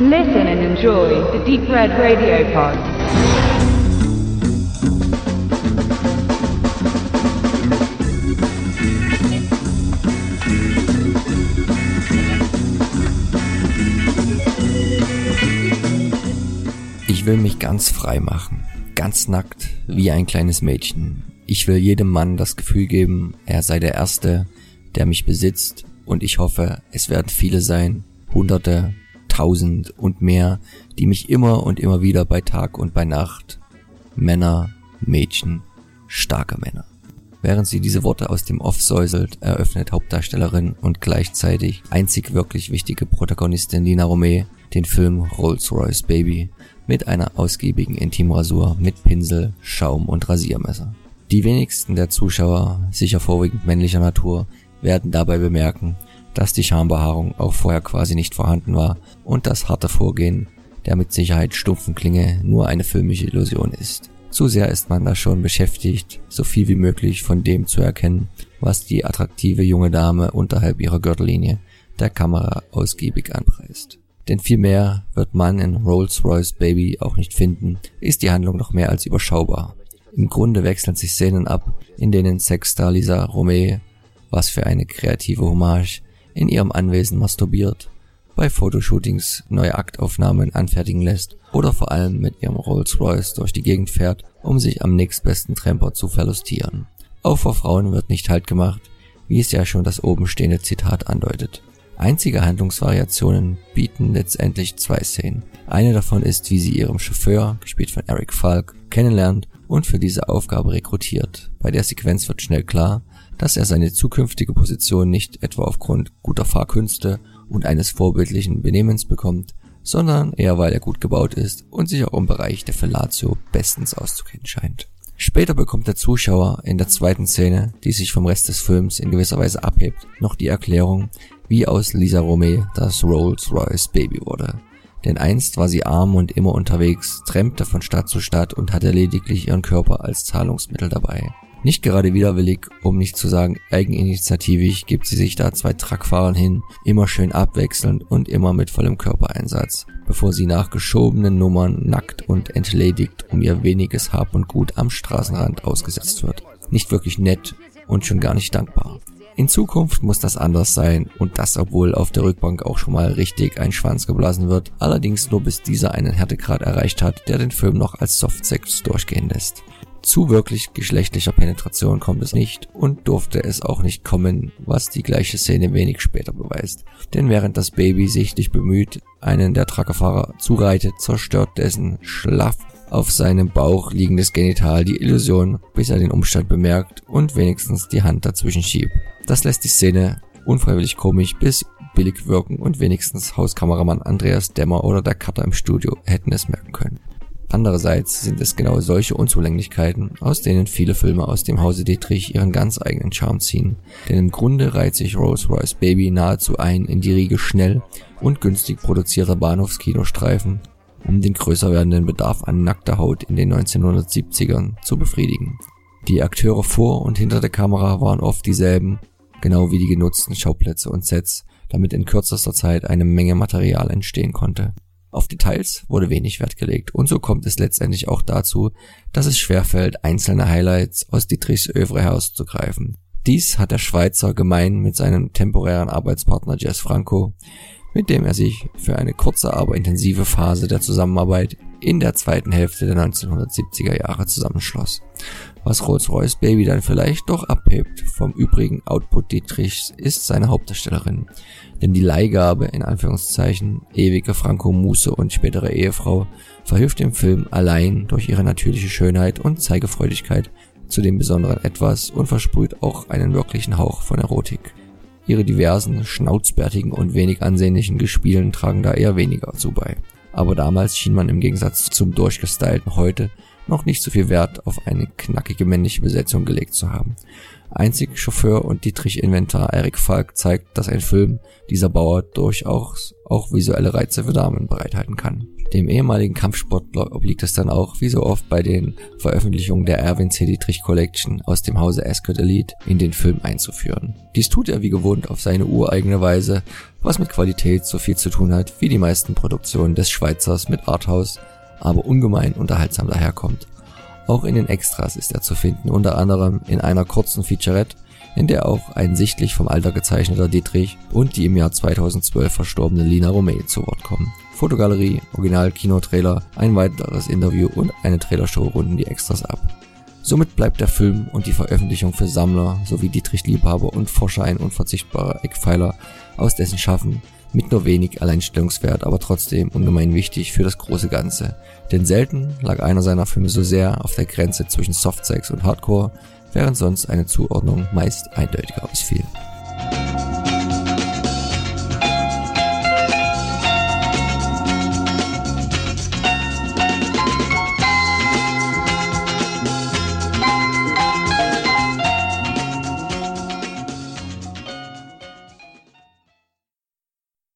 Listen and enjoy the Deep Red Radio Pod. Ich will mich ganz frei machen, ganz nackt, wie ein kleines Mädchen. Ich will jedem Mann das Gefühl geben, er sei der Erste, der mich besitzt, und ich hoffe, es werden viele sein, Hunderte, Tausend und mehr, die mich immer und immer wieder bei Tag und bei Nacht, Männer, Mädchen, starke Männer. Während sie diese Worte aus dem Off säuselt, eröffnet Hauptdarstellerin und gleichzeitig einzig wirklich wichtige Protagonistin Lina Romay den Film Rolls-Royce Baby mit einer ausgiebigen Intimrasur mit Pinsel, Schaum und Rasiermesser. Die wenigsten der Zuschauer, sicher vorwiegend männlicher Natur, werden dabei bemerken, dass die Schambehaarung auch vorher quasi nicht vorhanden war und das harte Vorgehen der mit Sicherheit stumpfen Klinge nur eine filmische Illusion ist. Zu sehr ist man da schon beschäftigt, so viel wie möglich von dem zu erkennen, was die attraktive junge Dame unterhalb ihrer Gürtellinie der Kamera ausgiebig anpreist. Denn viel mehr wird man in Rolls-Royce Baby auch nicht finden, ist die Handlung noch mehr als überschaubar. Im Grunde wechseln sich Szenen ab, in denen Sexstar Lisa Romay, was für eine kreative Hommage, in ihrem Anwesen masturbiert, bei Fotoshootings neue Aktaufnahmen anfertigen lässt oder vor allem mit ihrem Rolls-Royce durch die Gegend fährt, um sich am nächstbesten Tramper zu verlustieren. Auch vor Frauen wird nicht halt gemacht, wie es ja schon das oben stehende Zitat andeutet. Einzige Handlungsvariationen bieten letztendlich zwei Szenen. Eine davon ist, wie sie ihrem Chauffeur, gespielt von Eric Falk, kennenlernt und für diese Aufgabe rekrutiert. Bei der Sequenz wird schnell klar, dass er seine zukünftige Position nicht etwa aufgrund guter Fahrkünste und eines vorbildlichen Benehmens bekommt, sondern eher weil er gut gebaut ist und sich auch im Bereich der Fellatio bestens auszukennen scheint. Später bekommt der Zuschauer in der zweiten Szene, die sich vom Rest des Films in gewisser Weise abhebt, noch die Erklärung, wie aus Lisa Romay das Rolls-Royce Baby wurde. Denn einst war sie arm und immer unterwegs, trennte von Stadt zu Stadt und hatte lediglich ihren Körper als Zahlungsmittel dabei. Nicht gerade widerwillig, um nicht zu sagen eigeninitiativig, gibt sie sich da zwei Truckfahrern hin, immer schön abwechselnd und immer mit vollem Körpereinsatz, bevor sie nach geschobenen Nummern nackt und entledigt um ihr weniges Hab und Gut am Straßenrand ausgesetzt wird. Nicht wirklich nett und schon gar nicht dankbar. In Zukunft muss das anders sein und das obwohl auf der Rückbank auch schon mal richtig ein Schwanz geblasen wird, allerdings nur bis dieser einen Härtegrad erreicht hat, der den Film noch als Softsex durchgehen lässt. Zu wirklich geschlechtlicher Penetration kommt es nicht und durfte es auch nicht kommen, was die gleiche Szene wenig später beweist. Denn während das Baby sichtlich bemüht, einen der Truckerfahrer zureitet, zerstört dessen schlaff auf seinem Bauch liegendes Genital die Illusion, bis er den Umstand bemerkt und wenigstens die Hand dazwischen schiebt. Das lässt die Szene unfreiwillig komisch bis billig wirken und wenigstens Hauskameramann Andreas Dämmer oder der Cutter im Studio hätten es merken können. Andererseits sind es genau solche Unzulänglichkeiten, aus denen viele Filme aus dem Hause Dietrich ihren ganz eigenen Charme ziehen. Denn im Grunde reiht sich Rolls-Royce Baby nahezu ein in die Riege schnell und günstig produzierter Bahnhofskinostreifen, um den größer werdenden Bedarf an nackter Haut in den 1970ern zu befriedigen. Die Akteure vor und hinter der Kamera waren oft dieselben, genau wie die genutzten Schauplätze und Sets, damit in kürzester Zeit eine Menge Material entstehen konnte. Auf Details wurde wenig Wert gelegt und so kommt es letztendlich auch dazu, dass es schwerfällt, einzelne Highlights aus Dietrichs Övre herauszugreifen. Dies hat der Schweizer gemein mit seinem temporären Arbeitspartner Jess Franco, mit dem er sich für eine kurze, aber intensive Phase der Zusammenarbeit in der zweiten Hälfte der 1970er Jahre zusammenschloss. Was Rolls-Royce Baby dann vielleicht doch abhebt vom übrigen Output Dietrichs ist seine Hauptdarstellerin. Denn die Leihgabe, in Anführungszeichen, ewige Franco Muße und spätere Ehefrau, verhilft dem Film allein durch ihre natürliche Schönheit und Zeigefreudigkeit zu dem besonderen Etwas und versprüht auch einen wirklichen Hauch von Erotik. Ihre diversen, schnauzbärtigen und wenig ansehnlichen Gespielen tragen da eher weniger zu bei. Aber damals schien man im Gegensatz zum durchgestylten heute noch nicht so viel Wert auf eine knackige männliche Besetzung gelegt zu haben. Einzig Chauffeur und Dietrich Inventar Eric Falk zeigt, dass ein Film dieser Bauer durchaus auch visuelle Reize für Damen bereithalten kann. Dem ehemaligen Kampfsportler obliegt es dann auch, wie so oft bei den Veröffentlichungen der Erwin C. Dietrich Collection aus dem Hause Ascot Elite, in den Film einzuführen. Dies tut er wie gewohnt auf seine ureigene Weise, was mit Qualität so viel zu tun hat, wie die meisten Produktionen des Schweizers mit Arthouse, aber ungemein unterhaltsam daherkommt. Auch in den Extras ist er zu finden, unter anderem in einer kurzen Featurette, in der auch ein sichtlich vom Alter gezeichneter Dietrich und die im Jahr 2012 verstorbene Lina Romay zu Wort kommen. Fotogalerie, Original-Kinotrailer, ein weiteres Interview und eine Trailershow runden die Extras ab. Somit bleibt der Film und die Veröffentlichung für Sammler sowie Dietrich-Liebhaber und Forscher ein unverzichtbarer Eckpfeiler aus dessen Schaffen mit nur wenig Alleinstellungswert, aber trotzdem ungemein wichtig für das große Ganze. Denn selten lag einer seiner Filme so sehr auf der Grenze zwischen Softsex und Hardcore, während sonst eine Zuordnung meist eindeutiger ausfiel.